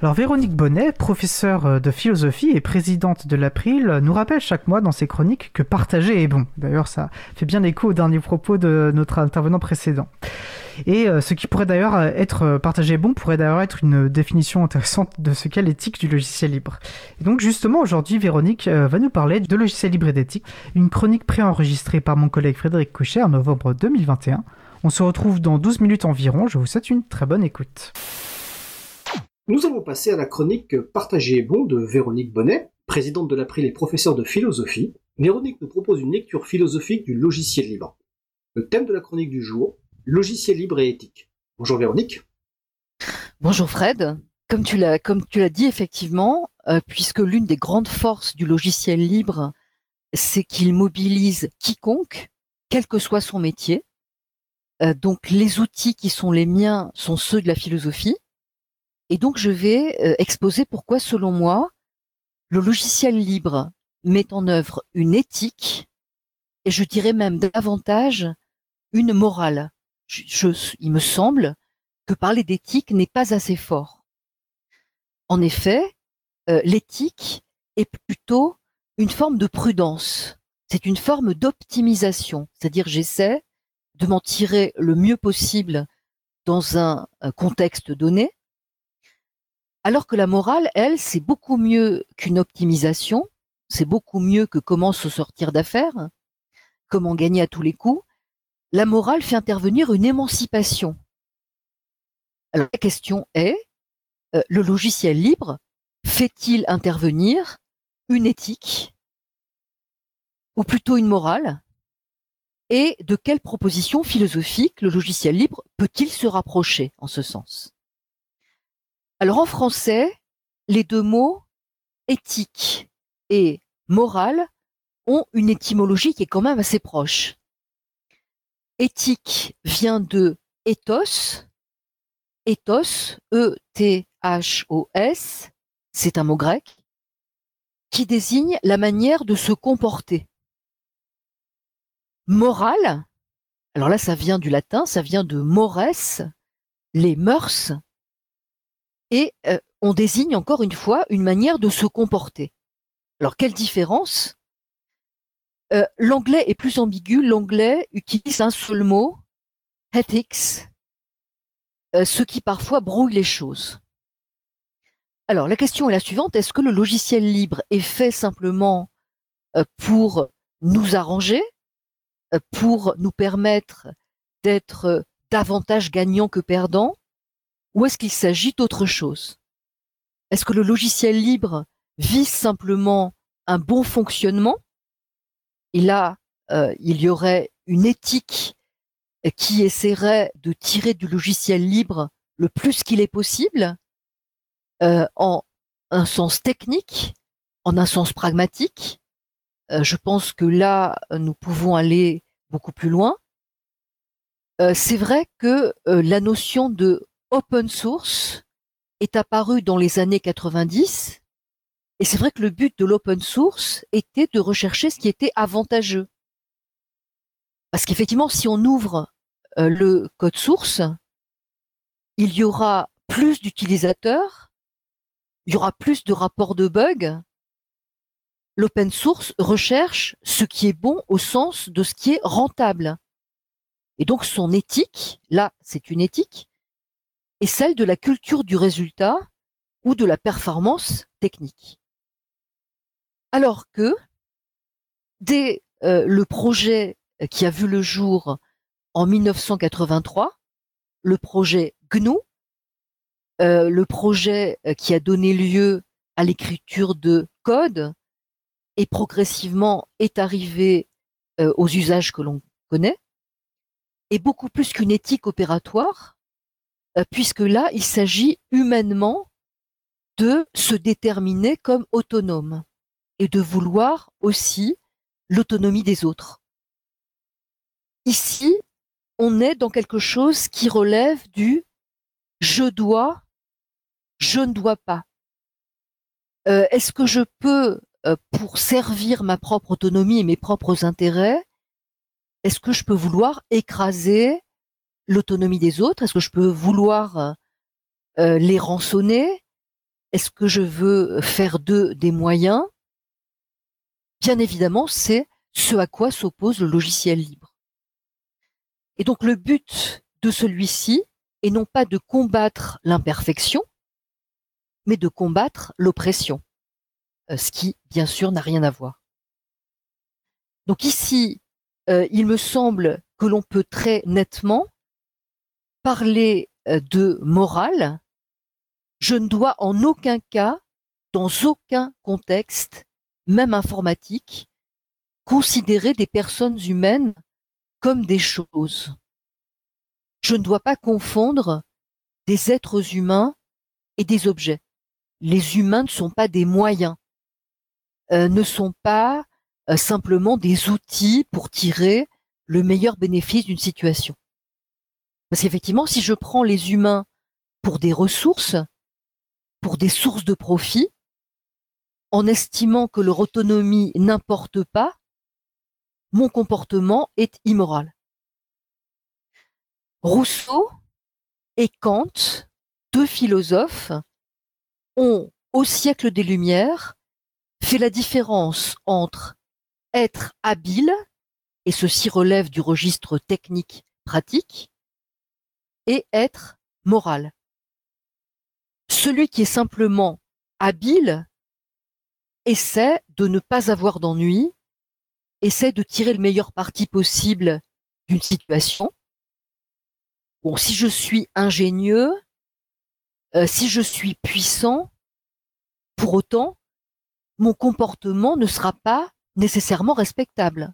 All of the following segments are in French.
Alors Véronique Bonnet, professeure euh, de philosophie et présidente de l'April, nous rappelle chaque mois dans ses chroniques que partager est bon. D'ailleurs, ça fait bien écho aux derniers propos de notre intervenant précédent. Et euh, ce qui pourrait d'ailleurs être partagé bon pourrait d'ailleurs être une définition intéressante de ce qu'est l'éthique du logiciel libre. Et donc justement aujourd'hui Véronique euh, va nous parler de logiciel libre et d'éthique, une chronique préenregistrée par mon collègue Frédéric Couchet en novembre 2021. On se retrouve dans 12 minutes environ, je vous souhaite une très bonne écoute. Nous allons passer à la chronique Partagé et bon de Véronique Bonnet, présidente de l'April et professeure de philosophie. Véronique nous propose une lecture philosophique du logiciel libre. Le thème de la chronique du jour, logiciel libre et éthique. Bonjour Véronique. Bonjour Fred. Comme tu l'as, comme tu l'as dit effectivement, euh, puisque l'une des grandes forces du logiciel libre, c'est qu'il mobilise quiconque, quel que soit son métier. Euh, donc les outils qui sont les miens sont ceux de la philosophie et donc, je vais euh, exposer pourquoi, selon moi, le logiciel libre met en œuvre une éthique, et je dirais même davantage une morale. il me semble que parler d'éthique n'est pas assez fort. En effet, euh, l'éthique est plutôt une forme de prudence. C'est une forme d'optimisation, c'est-à-dire j'essaie de m'en tirer le mieux possible dans un contexte donné, alors que la morale, elle, c'est beaucoup mieux qu'une optimisation, c'est beaucoup mieux que comment se sortir d'affaires, comment gagner à tous les coups. La morale fait intervenir une émancipation. Alors la question est, euh, le logiciel libre fait-il intervenir une éthique ou plutôt une morale? Et de quelle proposition philosophique le logiciel libre peut-il se rapprocher en ce sens? Alors en français, les deux mots éthique et morale ont une étymologie qui est quand même assez proche. Éthique vient de ethos, ethos, E-T-H-O-S, c'est un mot grec, qui désigne la manière de se comporter. Morale, alors là ça vient du latin, ça vient de mores, les mœurs, et euh, on désigne encore une fois une manière de se comporter. Alors quelle différence? Euh, L'anglais est plus ambigu, l'anglais utilise un seul mot, ethics, euh, ce qui parfois brouille les choses. Alors la question est la suivante, est-ce que le logiciel libre est fait simplement pour nous arranger, pour nous permettre d'être davantage gagnants que perdants? Ou est-ce qu'il s'agit d'autre chose? Est-ce que le logiciel libre vise simplement un bon fonctionnement? Et là, euh, il y aurait une éthique qui essaierait de tirer du logiciel libre le plus qu'il est possible, euh, en un sens technique, en un sens pragmatique. Euh, je pense que là, nous pouvons aller beaucoup plus loin. c'est vrai que la notion de open source est apparu dans les années 90 et c'est vrai que le but de l'open source était de rechercher ce qui était avantageux. Parce qu'effectivement, si on ouvre euh, le code source, il y aura plus d'utilisateurs, il y aura plus de rapports de bugs. L'open source recherche ce qui est bon au sens de ce qui est rentable. Et donc son éthique, là c'est une éthique, et celle de la culture du résultat ou de la performance technique. Alors que dès euh, le projet qui a vu le jour en 1983, le projet GNU, euh, le projet euh, qui a donné lieu à l'écriture de code et progressivement est arrivé aux usages que l'on connaît, est beaucoup plus qu'une éthique opératoire, euh, puisque là, il s'agit humainement de se déterminer comme autonome et de vouloir aussi l'autonomie des autres. Ici, on est dans quelque chose qui relève du je dois, je ne dois pas. Euh, est-ce que je peux, euh, pour servir ma propre autonomie et mes propres intérêts, est-ce que je peux vouloir écraser l'autonomie des autres? Est-ce que je peux vouloir euh, les rançonner? Est-ce que je veux faire d'eux des moyens? Bien évidemment, c'est ce à quoi s'oppose le logiciel libre. Et donc le but de celui-ci est non pas de combattre l'imperfection, mais de combattre l'oppression, euh, ce qui, bien sûr, n'a rien à voir. Donc ici, euh, il me semble que l'on peut très nettement parler euh, de morale. Je ne dois en aucun cas, dans aucun contexte, même informatique, considérer des personnes humaines comme des choses. Je ne dois pas confondre des êtres humains et des objets. Les humains ne sont pas des moyens, euh, ne sont pas euh, simplement des outils pour tirer le meilleur bénéfice d'une situation. Parce qu'effectivement, si je prends les humains pour des ressources, pour des sources de profit, en estimant que leur autonomie n'importe pas, mon comportement est immoral. Rousseau et Kant, deux philosophes, ont, au siècle des Lumières, fait la différence entre être habile, et ceci relève du registre technique pratique, et être moral. Celui qui est simplement habile essaie de ne pas avoir d'ennui, essaie de tirer le meilleur parti possible d'une situation. Bon, si je suis ingénieux, euh, si je suis puissant, pour autant, mon comportement ne sera pas nécessairement respectable.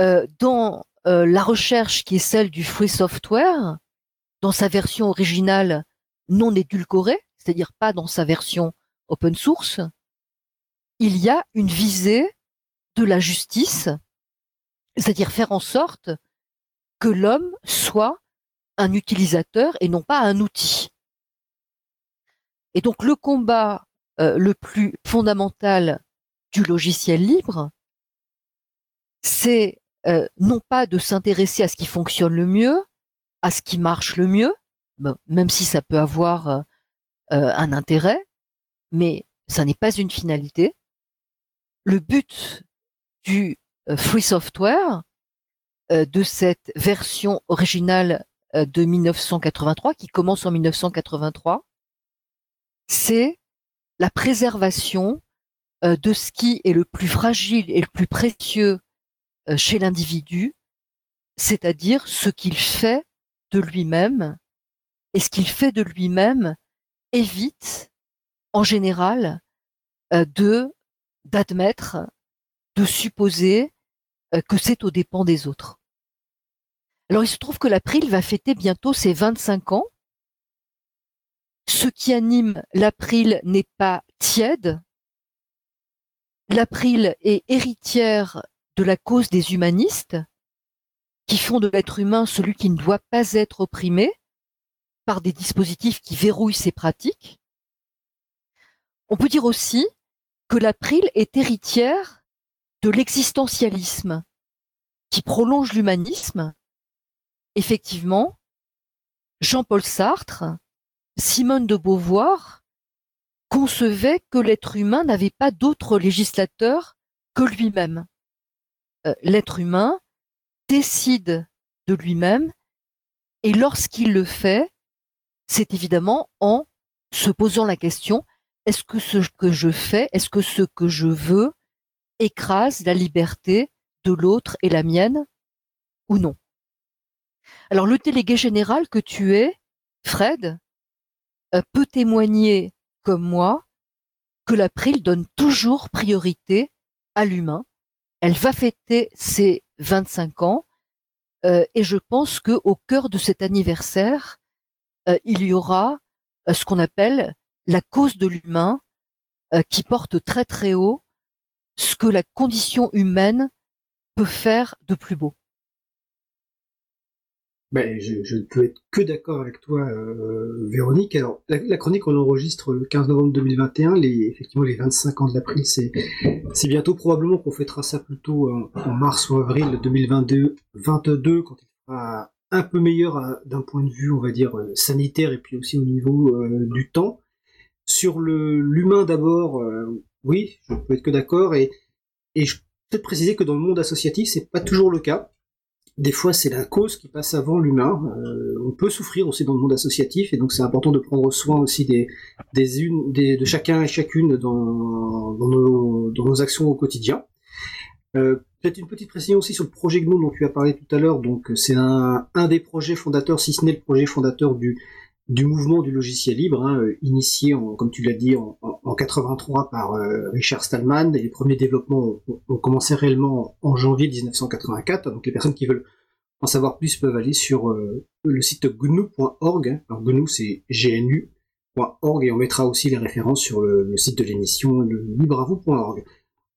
Euh, dans euh, la recherche qui est celle du free software, dans sa version originale non édulcorée, c'est-à-dire pas dans sa version open source, il y a une visée de la justice, c'est-à-dire faire en sorte que l'homme soit un utilisateur et non pas un outil. Et donc le combat euh, le plus fondamental du logiciel libre, c'est euh, non pas de s'intéresser à ce qui fonctionne le mieux, à ce qui marche le mieux, même si ça peut avoir euh, un intérêt, mais ça n'est pas une finalité. Le but du free software, de cette version originale de 1983, qui commence en 1983, c'est la préservation euh, de ce qui est le plus fragile et le plus précieux euh, chez l'individu, c'est-à-dire ce qu'il fait de lui-même. Et ce qu'il fait de lui-même évite, en général, euh, de d'admettre, de supposer que c'est aux dépens des autres. Alors il se trouve que l'April va fêter bientôt ses 25 ans ce qui anime l'April n'est pas tiède. L'April est héritière de la cause des humanistes, qui font de l'être humain celui qui ne doit pas être opprimé par des dispositifs qui verrouillent ses pratiques. On peut dire aussi que l'April est héritière de l'existentialisme qui prolonge l'humanisme. Effectivement, Jean-Paul Sartre Simone de Beauvoir concevait que l'être humain n'avait pas d'autre législateur que lui-même. Euh, l'être humain décide de lui-même et lorsqu'il le fait, c'est évidemment en se posant la question est-ce que ce que je fais, est-ce que ce que je veux écrase la liberté de l'autre et la mienne ou non? Alors le délégué général que tu es, Fred, euh, peut témoigner, comme moi, que l'April donne toujours priorité à l'humain. Elle va fêter ses 25 ans euh, et je pense que au cœur de cet anniversaire, euh, il y aura ce qu'on appelle la cause de l'humain qui porte très très haut ce que la condition humaine peut faire de plus beau. Ben, je, ne peux être que d'accord avec toi, euh, Véronique. Alors, la, chronique, on enregistre le 15 novembre 2021. Les, effectivement, les 25 ans de l'April, c'est, c'est bientôt probablement qu'on fêtera ça plutôt en, mars ou avril 2022, 22, quand il sera un peu meilleur d'un point de vue, on va dire, euh, sanitaire et puis aussi au niveau euh, du temps. sur l'humain d'abord, oui, je peux être que d'accord et et je peux peut-être préciser que dans le monde associatif, c'est pas toujours le cas des fois c'est la cause qui passe avant l'humain. Euh, on peut souffrir aussi dans le monde associatif et donc c'est important de prendre soin aussi des, de chacun et chacune dans, nos, actions au quotidien. Euh, Peut-être une petite précision aussi sur le projet GNU dont tu as parlé tout à l'heure. Donc c'est un des projets fondateurs, si ce n'est le projet fondateur du, du mouvement du logiciel libre, hein, initié, en, comme tu l'as dit, en, en, 83 par euh, Richard Stallman. Et les premiers développements ont, commencé réellement en, janvier 1984. Donc les personnes qui veulent en savoir plus peuvent aller sur euh, le site gnu.org. Alors gnu c'est gnu.org et on mettra aussi les références sur le, site de l'émission, le libreavou.org.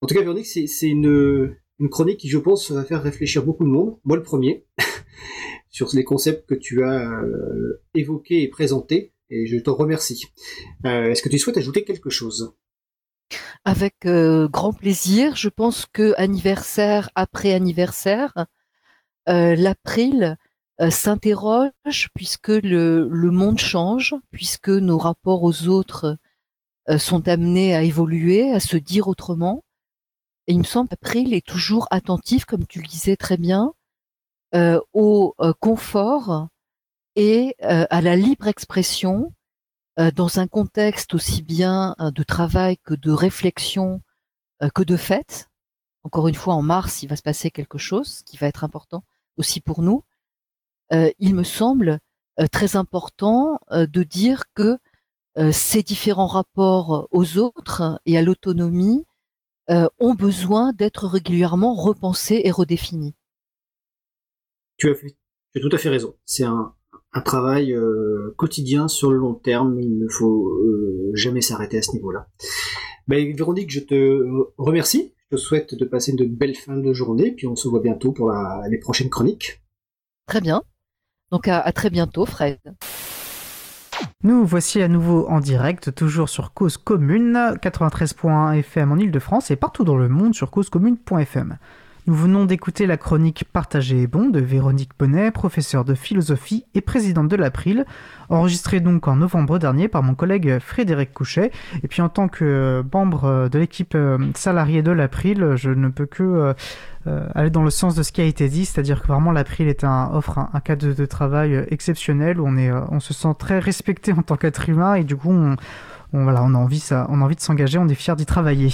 En tout cas, Véronique, c'est une, une chronique qui, je pense, va faire réfléchir beaucoup de monde. Moi, le premier. sur les concepts que tu as euh, évoqués et présentés, et je te remercie. Euh, est-ce que tu souhaites ajouter quelque chose? Avec euh, grand plaisir. Je pense que anniversaire après anniversaire, l'April s'interroge puisque le, le, monde change, puisque nos rapports aux autres sont amenés à évoluer, à se dire autrement. Et il me semble qu'April est toujours attentif, comme tu le disais très bien, au euh, confort et euh, à la libre expression dans un contexte aussi bien de travail que de réflexion que de fête. Encore une fois, en mars, il va se passer quelque chose qui va être important aussi pour nous. il me semble très important de dire que ces différents rapports aux autres et à l'autonomie ont besoin d'être régulièrement repensés et redéfinis tu as, fait, tu as tout à fait raison. C'est un, un travail euh, quotidien sur le long terme. Il ne faut euh, jamais s'arrêter à ce niveau-là. Ben, Véronique, je te remercie. Je te souhaite de passer une belle fin de journée. Puis on se voit bientôt pour la, les prochaines chroniques. Très bien. Donc à, à très bientôt, Fred. Nous voici à nouveau en direct, toujours sur Cause Commune, 93.1 FM en Ile-de-France et partout dans le monde sur causecommune.fm. Nous venons d'écouter la chronique Partagée et bon de Véronique Bonnet, professeure de philosophie et présidente de l'April, enregistrée donc en novembre dernier par mon collègue Frédéric Couchet. Et puis en tant que membre de l'équipe euh, salariée de l'April, je ne peux que euh, euh, aller dans le sens de ce qui a été dit, c'est-à-dire que vraiment l'April est un, offre un, cadre de, travail exceptionnel où on, est, on se sent très respecté en tant qu'être humain et du coup on, voilà, on a envie, ça, on a envie de s'engager, on est fier d'y travailler.